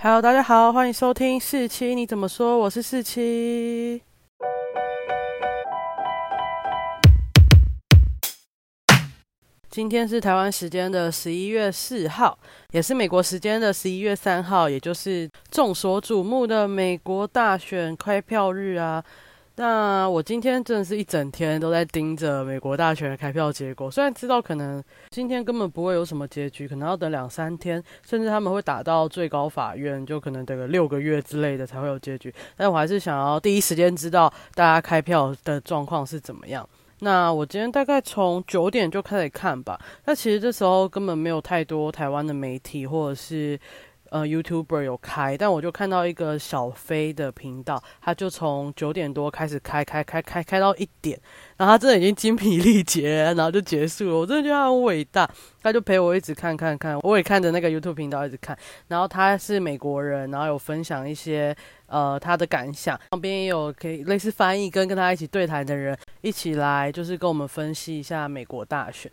Hello，大家好，欢迎收听四七，你怎么说？我是四七。今天是台湾时间的十一月四号，也是美国时间的十一月三号，也就是众所瞩目的美国大选开票日啊。那我今天真的是一整天都在盯着美国大选的开票结果，虽然知道可能今天根本不会有什么结局，可能要等两三天，甚至他们会打到最高法院，就可能等个六个月之类的才会有结局。但我还是想要第一时间知道大家开票的状况是怎么样。那我今天大概从九点就开始看吧，那其实这时候根本没有太多台湾的媒体或者是。呃，YouTuber 有开，但我就看到一个小飞的频道，他就从九点多开始开，开，开，开，开到一点，然后他真的已经精疲力竭，然后就结束了。我真的觉得他很伟大，他就陪我一直看，看，看，我也看着那个 YouTube 频道一直看。然后他是美国人，然后有分享一些呃他的感想，旁边也有可以类似翻译跟跟他一起对谈的人一起来，就是跟我们分析一下美国大选。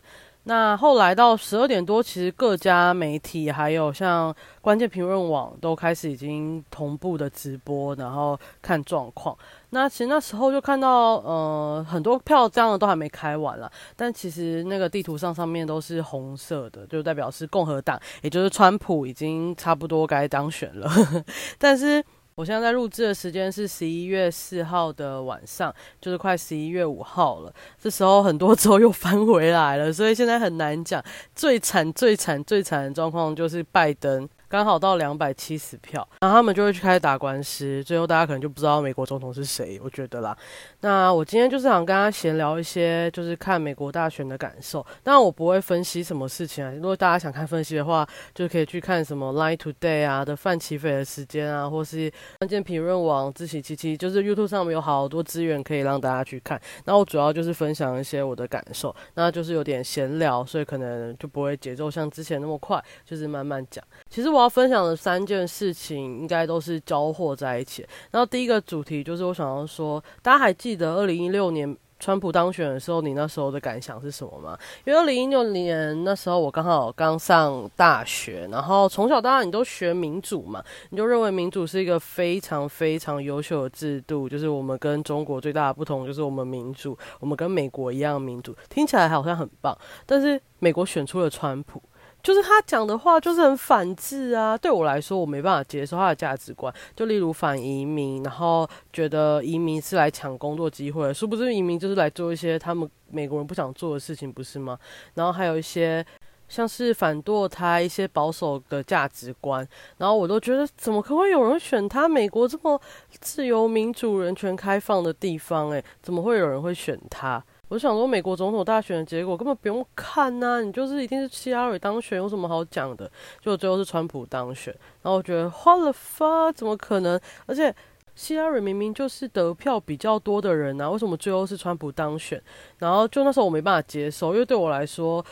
那后来到十二点多，其实各家媒体还有像关键评论网都开始已经同步的直播，然后看状况。那其实那时候就看到，呃，很多票这样的都还没开完了，但其实那个地图上上面都是红色的，就代表是共和党，也就是川普已经差不多该当选了，但是。我现在在录制的时间是十一月四号的晚上，就是快十一月五号了。这时候很多州又翻回来了，所以现在很难讲。最惨、最惨、最惨的状况就是拜登。刚好到两百七十票，然后他们就会去开始打官司，最后大家可能就不知道美国总统是谁。我觉得啦，那我今天就是想跟他闲聊一些，就是看美国大选的感受。当然我不会分析什么事情啊，如果大家想看分析的话，就可以去看什么 Line Today 啊的范奇斐的时间啊，或是关键评论网自喜七七，就是 YouTube 上面有好多资源可以让大家去看。那我主要就是分享一些我的感受，那就是有点闲聊，所以可能就不会节奏像之前那么快，就是慢慢讲。其实我要分享的三件事情，应该都是交货在一起。然后第一个主题就是我想要说，大家还记得二零一六年川普当选的时候，你那时候的感想是什么吗？因为二零一六年那时候我刚好刚上大学，然后从小到大你都学民主嘛，你就认为民主是一个非常非常优秀的制度。就是我们跟中国最大的不同，就是我们民主，我们跟美国一样民主，听起来好像很棒。但是美国选出了川普。就是他讲的话就是很反智啊，对我来说我没办法接受他的价值观。就例如反移民，然后觉得移民是来抢工作机会，殊不知移民就是来做一些他们美国人不想做的事情，不是吗？然后还有一些像是反堕胎一些保守的价值观，然后我都觉得怎么可能会有人选他？美国这么自由民主、人权开放的地方，诶，怎么会有人会选他？我想说，美国总统大选的结果根本不用看呐，你就是一定是希拉里当选，有什么好讲的？就最后是川普当选，然后我觉得花了发，怎么可能？而且希拉里明明就是得票比较多的人呐，为什么最后是川普当选？然后就那时候我没办法接受，因为对我来说，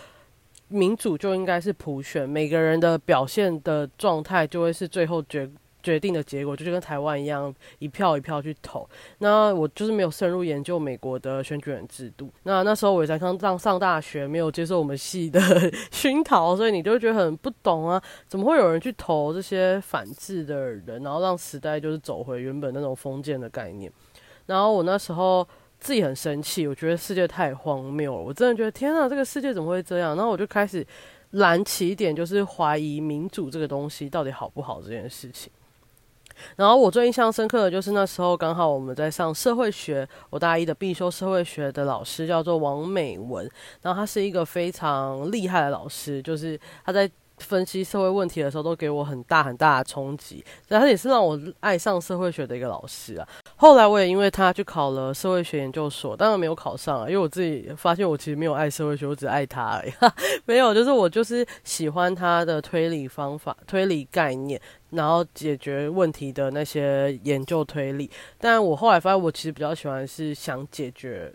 民主就应该是普选，每个人的表现的状态就会是最后决。决定的结果就是跟台湾一样，一票一票去投。那我就是没有深入研究美国的选举人制度。那那时候我才刚上上大学，没有接受我们系的 熏陶，所以你就觉得很不懂啊，怎么会有人去投这些反制的人，然后让时代就是走回原本那种封建的概念。然后我那时候自己很生气，我觉得世界太荒谬了，我真的觉得天啊，这个世界怎么会这样？然后我就开始燃起一点，就是怀疑民主这个东西到底好不好这件事情。然后我最印象深刻的就是那时候刚好我们在上社会学，我大一的必修社会学的老师叫做王美文，然后他是一个非常厉害的老师，就是他在。分析社会问题的时候，都给我很大很大的冲击。然后也是让我爱上社会学的一个老师啊。后来我也因为他去考了社会学研究所，当然没有考上啊，因为我自己发现我其实没有爱社会学，我只爱他而已。没有，就是我就是喜欢他的推理方法、推理概念，然后解决问题的那些研究推理。但我后来发现，我其实比较喜欢是想解决。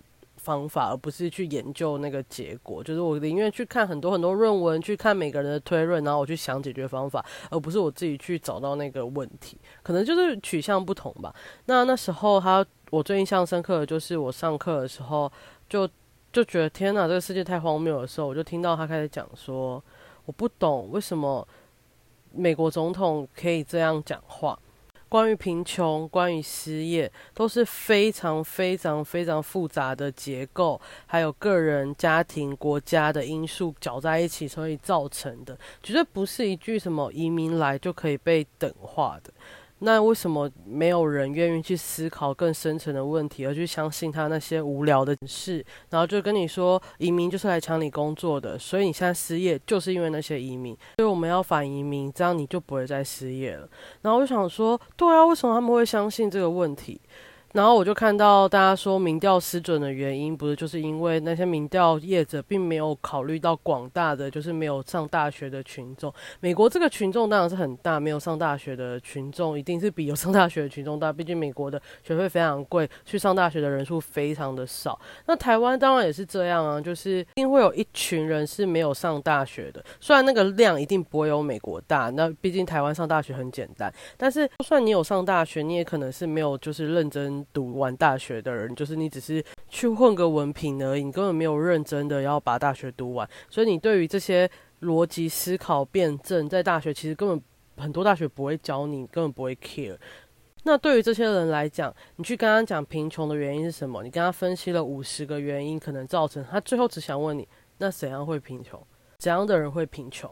方法，而不是去研究那个结果。就是我宁愿去看很多很多论文，去看每个人的推论，然后我去想解决方法，而不是我自己去找到那个问题。可能就是取向不同吧。那那时候他，我最印象深刻的就是我上课的时候，就就觉得天哪，这个世界太荒谬的时候，我就听到他开始讲说，我不懂为什么美国总统可以这样讲话？关于贫穷，关于失业，都是非常非常非常复杂的结构，还有个人、家庭、国家的因素搅在一起，所以造成的，绝对不是一句什么移民来就可以被等化的。那为什么没有人愿意去思考更深层的问题，而去相信他那些无聊的事？然后就跟你说，移民就是来抢你工作的，所以你现在失业就是因为那些移民，所以我们要反移民，这样你就不会再失业了。然后我就想说，对啊，为什么他们会相信这个问题？然后我就看到大家说民调失准的原因，不是就是因为那些民调业者并没有考虑到广大的就是没有上大学的群众。美国这个群众当然是很大，没有上大学的群众一定是比有上大学的群众大。毕竟美国的学费非常贵，去上大学的人数非常的少。那台湾当然也是这样啊，就是一定会有一群人是没有上大学的。虽然那个量一定不会有美国大，那毕竟台湾上大学很简单。但是就算你有上大学，你也可能是没有就是认真。读完大学的人，就是你只是去混个文凭而已，你根本没有认真的要把大学读完。所以你对于这些逻辑思考、辩证，在大学其实根本很多大学不会教你，根本不会 care。那对于这些人来讲，你去跟他讲贫穷的原因是什么？你跟他分析了五十个原因，可能造成他最后只想问你：那怎样会贫穷？怎样的人会贫穷？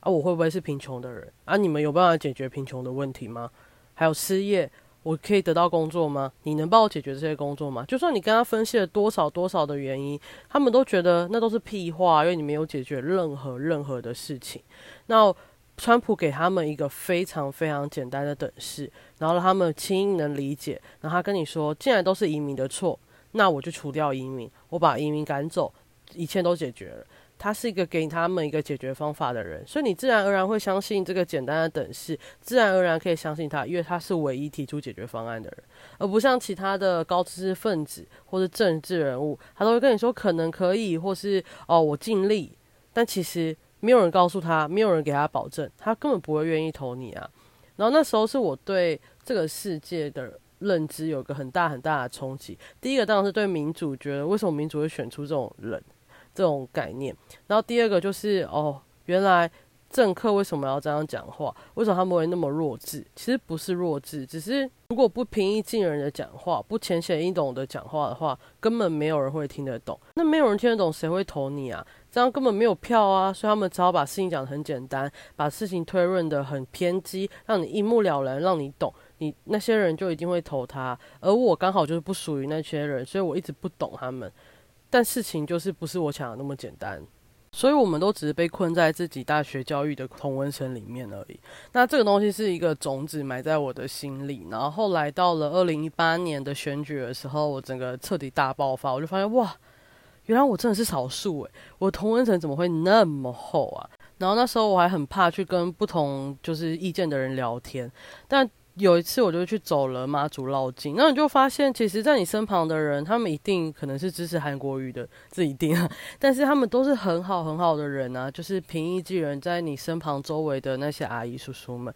啊，我会不会是贫穷的人？啊，你们有办法解决贫穷的问题吗？还有失业。我可以得到工作吗？你能帮我解决这些工作吗？就算你跟他分析了多少多少的原因，他们都觉得那都是屁话，因为你没有解决任何任何的事情。那川普给他们一个非常非常简单的等式，然后让他们轻易能理解。然后他跟你说，既然都是移民的错，那我就除掉移民，我把移民赶走，一切都解决了。他是一个给他们一个解决方法的人，所以你自然而然会相信这个简单的等式，自然而然可以相信他，因为他是唯一提出解决方案的人，而不像其他的高知识分子或者政治人物，他都会跟你说可能可以，或是哦我尽力，但其实没有人告诉他，没有人给他保证，他根本不会愿意投你啊。然后那时候是我对这个世界的认知有个很大很大的冲击。第一个当然是对民主，觉得为什么民主会选出这种人。这种概念，然后第二个就是哦，原来政客为什么要这样讲话？为什么他们会那么弱智？其实不是弱智，只是如果不平易近人的讲话，不浅显易懂的讲话的话，根本没有人会听得懂。那没有人听得懂，谁会投你啊？这样根本没有票啊！所以他们只好把事情讲得很简单，把事情推论的很偏激，让你一目了然，让你懂，你那些人就一定会投他。而我刚好就是不属于那些人，所以我一直不懂他们。但事情就是不是我想的那么简单，所以我们都只是被困在自己大学教育的同温层里面而已。那这个东西是一个种子埋在我的心里，然后来到了二零一八年的选举的时候，我整个彻底大爆发，我就发现哇，原来我真的是少数诶，我同温层怎么会那么厚啊？然后那时候我还很怕去跟不同就是意见的人聊天，但。有一次，我就去走了妈祖绕境，那你就发现，其实，在你身旁的人，他们一定可能是支持韩国语的，这一定啊。但是他们都是很好很好的人啊，就是平易近人，在你身旁周围的那些阿姨叔叔们，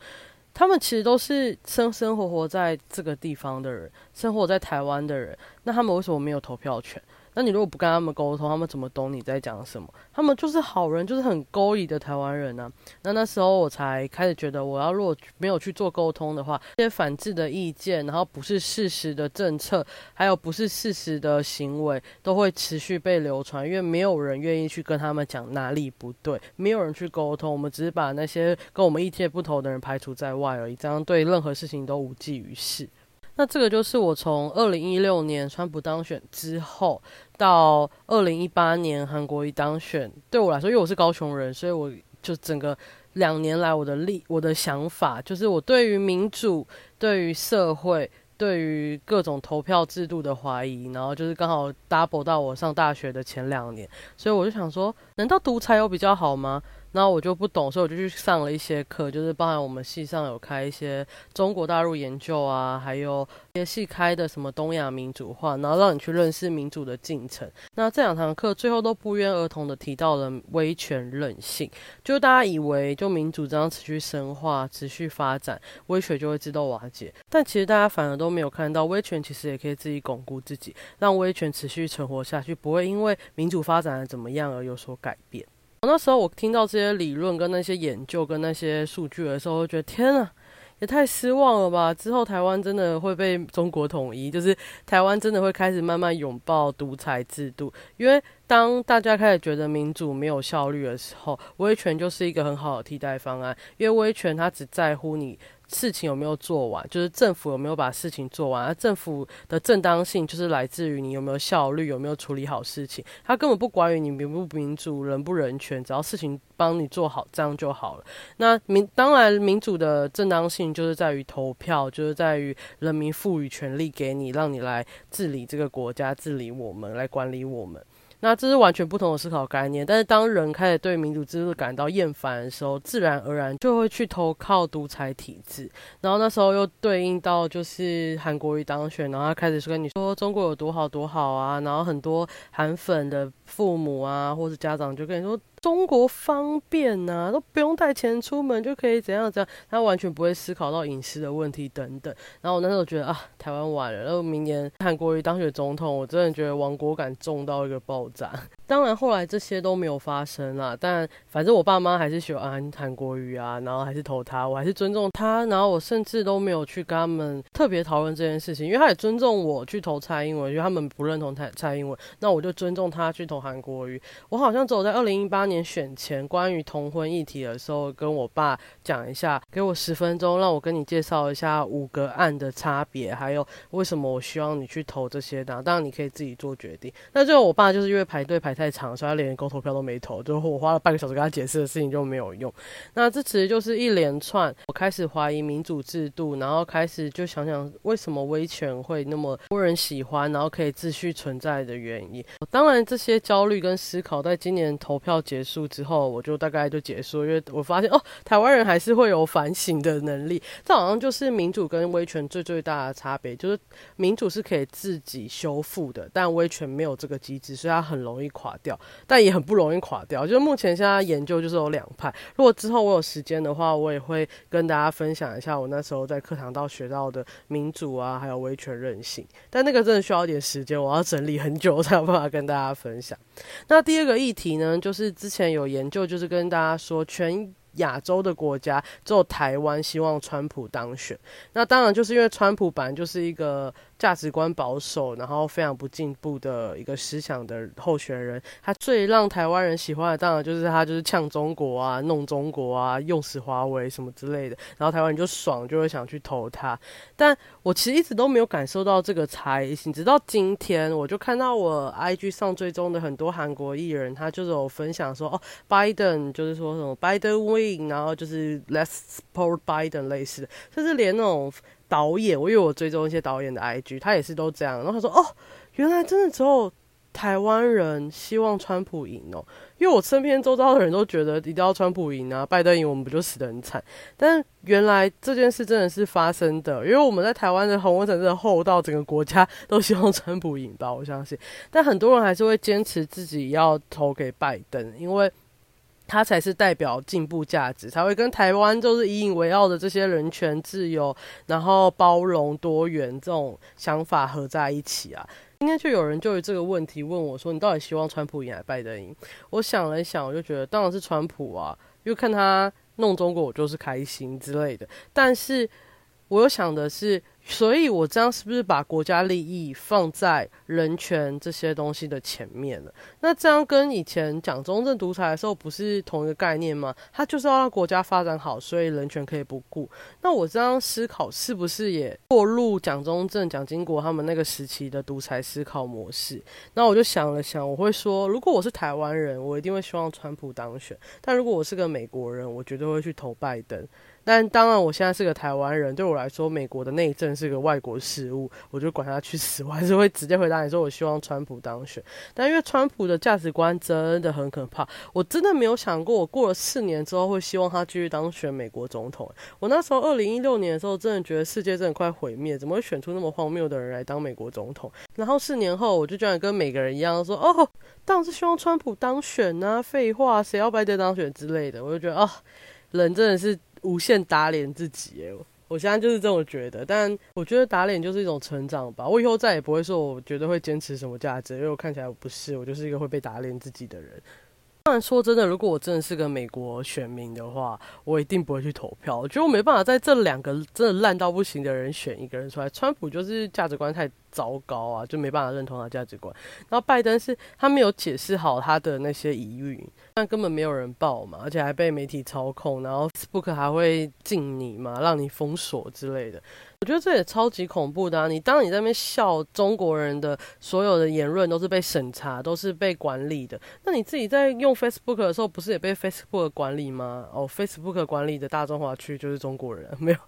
他们其实都是生生活活在这个地方的人，生活在台湾的人，那他们为什么没有投票权？那你如果不跟他们沟通，他们怎么懂你在讲什么？他们就是好人，就是很勾引的台湾人呢。那那时候我才开始觉得，我要如果没有去做沟通的话，这些反制的意见，然后不是事实的政策，还有不是事实的行为，都会持续被流传，因为没有人愿意去跟他们讲哪里不对，没有人去沟通，我们只是把那些跟我们意见不同的人排除在外而已，这样对任何事情都无济于事。那这个就是我从二零一六年川普当选之后，到二零一八年韩国瑜当选，对我来说，因为我是高雄人，所以我就整个两年来我的立我的想法，就是我对于民主、对于社会、对于各种投票制度的怀疑，然后就是刚好 double 到我上大学的前两年，所以我就想说，难道独裁有比较好吗？那我就不懂，所以我就去上了一些课，就是包含我们系上有开一些中国大陆研究啊，还有一些系开的什么东亚民主化，然后让你去认识民主的进程。那这两堂课最后都不约而同的提到了威权任性，就大家以为就民主这样持续深化、持续发展，威权就会自动瓦解，但其实大家反而都没有看到，威权其实也可以自己巩固自己，让威权持续存活下去，不会因为民主发展的怎么样而有所改变。那时候我听到这些理论、跟那些研究、跟那些数据的时候，我觉得天啊！也太失望了吧！之后台湾真的会被中国统一，就是台湾真的会开始慢慢拥抱独裁制度。因为当大家开始觉得民主没有效率的时候，威权就是一个很好的替代方案。因为威权它只在乎你。事情有没有做完，就是政府有没有把事情做完。而政府的正当性就是来自于你有没有效率，有没有处理好事情。他根本不管于你民不民主、人不人权，只要事情帮你做好，这样就好了。那民当然民主的正当性就是在于投票，就是在于人民赋予权利给你，让你来治理这个国家，治理我们，来管理我们。那这是完全不同的思考概念，但是当人开始对民主制度感到厌烦的时候，自然而然就会去投靠独裁体制。然后那时候又对应到就是韩国瑜当选，然后他开始跟你说中国有多好多好啊，然后很多韩粉的父母啊或者家长就跟你说。中国方便呐，都不用带钱出门就可以怎样怎样，他完全不会思考到隐私的问题等等。然后我那时候觉得啊，台湾完了。然后明年韩国瑜当选总统，我真的觉得亡国感重到一个爆炸。当然后来这些都没有发生啦，但反正我爸妈还是喜欢韩国瑜啊，然后还是投他，我还是尊重他。然后我甚至都没有去跟他们特别讨论这件事情，因为他也尊重我去投蔡英文，因为他们不认同蔡蔡英文，那我就尊重他去投韩国瑜。我好像只有在二零一八。年选前关于同婚议题的时候，跟我爸讲一下，给我十分钟，让我跟你介绍一下五个案的差别，还有为什么我希望你去投这些的。当然你可以自己做决定。那最后我爸就是因为排队排太长，所以他连公投票都没投。最后我花了半个小时跟他解释的事情就没有用。那这其实就是一连串，我开始怀疑民主制度，然后开始就想想为什么威权会那么多人喜欢，然后可以继续存在的原因。当然这些焦虑跟思考，在今年投票结。结束之后，我就大概就结束，因为我发现哦，台湾人还是会有反省的能力。这好像就是民主跟威权最最大的差别，就是民主是可以自己修复的，但威权没有这个机制，所以它很容易垮掉，但也很不容易垮掉。就是目前现在研究就是有两派。如果之后我有时间的话，我也会跟大家分享一下我那时候在课堂到学到的民主啊，还有威权韧性。但那个真的需要一点时间，我要整理很久才有办法跟大家分享。那第二个议题呢，就是之之前有研究，就是跟大家说，全亚洲的国家只有台湾希望川普当选。那当然就是因为川普本来就是一个。价值观保守，然后非常不进步的一个思想的候选人，他最让台湾人喜欢的，当然就是他就是呛中国啊，弄中国啊，用死华为什么之类的，然后台湾人就爽，就会想去投他。但我其实一直都没有感受到这个差异性，直到今天，我就看到我 IG 上追踪的很多韩国艺人，他就是有分享说，哦，Biden 就是说什么 Biden win，然后就是 Let's support Biden 类似的，甚至连那种。导演，我因为我追踪一些导演的 IG，他也是都这样。然后他说：“哦，原来真的只有台湾人希望川普赢哦。”因为我身边周遭的人都觉得一定要川普赢啊，拜登赢我们不就死得很惨？但原来这件事真的是发生的，因为我们在台湾的红温层真的厚到整个国家都希望川普赢吧，我相信。但很多人还是会坚持自己要投给拜登，因为。它才是代表进步价值，才会跟台湾就是以引为傲的这些人权、自由，然后包容、多元这种想法合在一起啊。今天就有人就这个问题问我说：“你到底希望川普赢还是拜登赢？”我想了一想，我就觉得当然是川普啊，因为看他弄中国，我就是开心之类的。但是我又想的是。所以，我这样是不是把国家利益放在人权这些东西的前面了？那这样跟以前讲中正独裁的时候不是同一个概念吗？他就是要让国家发展好，所以人权可以不顾。那我这样思考是不是也落入蒋中正、蒋经国他们那个时期的独裁思考模式？那我就想了想，我会说，如果我是台湾人，我一定会希望川普当选；但如果我是个美国人，我绝对会去投拜登。但当然，我现在是个台湾人，对我来说，美国的内政是个外国事务，我就管他去死，我还是会直接回答你说，我希望川普当选。但因为川普的价值观真的很可怕，我真的没有想过，我过了四年之后会希望他继续当选美国总统。我那时候二零一六年的时候，真的觉得世界真的快毁灭，怎么会选出那么荒谬的人来当美国总统？然后四年后，我就居然跟每个人一样说，哦，当然是希望川普当选啊，废话，谁要拜登当选之类的，我就觉得，哦，人真的是。无限打脸自己，哎，我现在就是这么觉得。但我觉得打脸就是一种成长吧。我以后再也不会说，我绝对会坚持什么价值，因为我看起来我不是，我就是一个会被打脸自己的人。当然，说真的，如果我真的是个美国选民的话，我一定不会去投票。我觉得我没办法在这两个真的烂到不行的人选一个人出来。川普就是价值观太糟糕啊，就没办法认同他价值观。然后拜登是他没有解释好他的那些疑虑，但根本没有人报嘛，而且还被媒体操控，然后 Facebook 还会禁你嘛，让你封锁之类的。我觉得这也超级恐怖的啊！你当你在那边笑中国人的所有的言论都是被审查，都是被管理的，那你自己在用 Facebook 的时候，不是也被 Facebook 管理吗？哦，Facebook 管理的大中华区就是中国人，没有。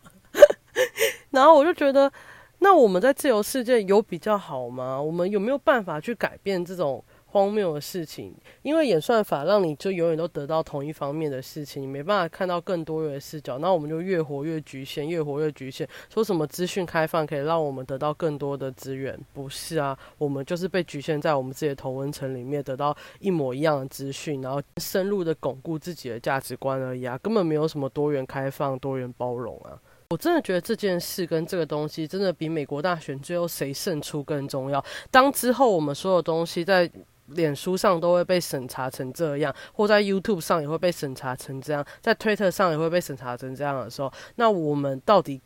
然后我就觉得，那我们在自由世界有比较好吗？我们有没有办法去改变这种？荒谬的事情，因为演算法让你就永远都得到同一方面的事情，你没办法看到更多元的视角，那我们就越活越局限，越活越局限。说什么资讯开放可以让我们得到更多的资源？不是啊，我们就是被局限在我们自己的同温层里面，得到一模一样的资讯，然后深入的巩固自己的价值观而已啊，根本没有什么多元开放、多元包容啊。我真的觉得这件事跟这个东西，真的比美国大选最后谁胜出更重要。当之后我们所有东西在。脸书上都会被审查成这样，或在 YouTube 上也会被审查成这样，在 Twitter 上也会被审查成这样的时候，那我们到底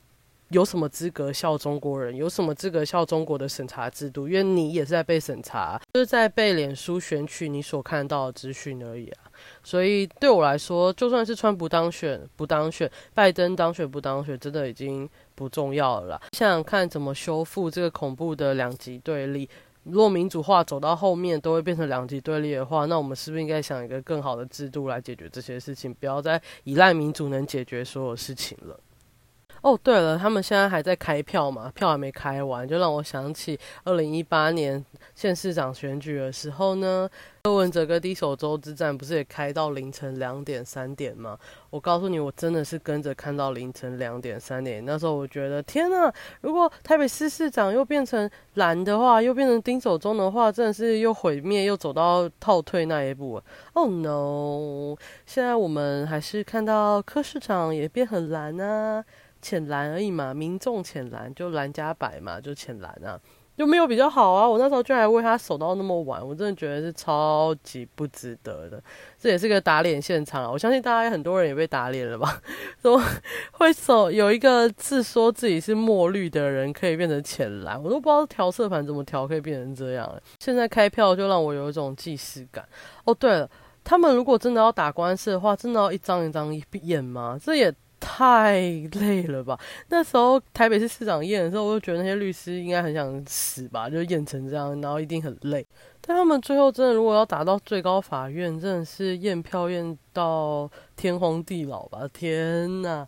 有什么资格笑中国人？有什么资格笑中国的审查制度？因为你也是在被审查，就是在被脸书选取你所看到的资讯而已啊。所以对我来说，就算是川普当选不当选，拜登当选不当选，真的已经不重要了。想想看，怎么修复这个恐怖的两极对立？如果民主化走到后面都会变成两极对立的话，那我们是不是应该想一个更好的制度来解决这些事情？不要再依赖民主能解决所有事情了。哦，对了，他们现在还在开票嘛？票还没开完，就让我想起二零一八年县市长选举的时候呢，柯文哲跟第一手州之战不是也开到凌晨两点三点吗？我告诉你，我真的是跟着看到凌晨两点三点。那时候我觉得，天呐！如果台北市市长又变成蓝的话，又变成丁守中的话，真的是又毁灭，又走到套退那一步。Oh no！现在我们还是看到柯市长也变很蓝啊。浅蓝而已嘛，民众浅蓝就蓝加白嘛，就浅蓝啊，就没有比较好啊。我那时候居然为他守到那么晚，我真的觉得是超级不值得的。这也是个打脸现场啊！我相信大家很多人也被打脸了吧？说会守有一个自说自己是墨绿的人可以变成浅蓝，我都不知道调色盘怎么调可以变成这样。现在开票就让我有一种既视感。哦，对了，他们如果真的要打官司的话，真的要一张一张验吗？这也。太累了吧！那时候台北市市长验的时候，我就觉得那些律师应该很想死吧，就验成这样，然后一定很累。但他们最后真的如果要打到最高法院，真的是验票验到天荒地老吧？天呐！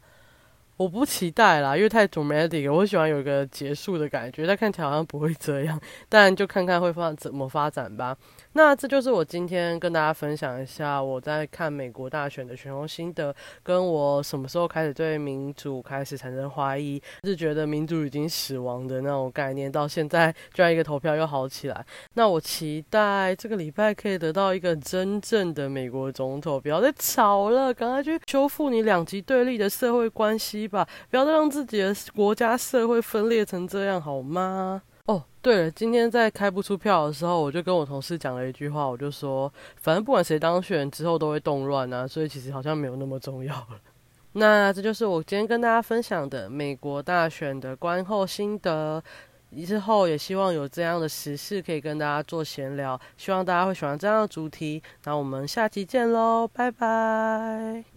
我不期待啦，因为太 dramatic，我喜欢有个结束的感觉，但看起来好像不会这样。但就看看会发怎么发展吧。那这就是我今天跟大家分享一下我在看美国大选的选后心得，跟我什么时候开始对民主开始产生怀疑，是觉得民主已经死亡的那种概念，到现在居然一个投票又好起来。那我期待这个礼拜可以得到一个真正的美国总统，不要再吵了，赶快去修复你两极对立的社会关系吧，不要再让自己的国家社会分裂成这样好吗？哦，对了，今天在开不出票的时候，我就跟我同事讲了一句话，我就说，反正不管谁当选之后都会动乱啊，所以其实好像没有那么重要了。那这就是我今天跟大家分享的美国大选的观后心得，之后也希望有这样的时事可以跟大家做闲聊，希望大家会喜欢这样的主题。那我们下期见喽，拜拜。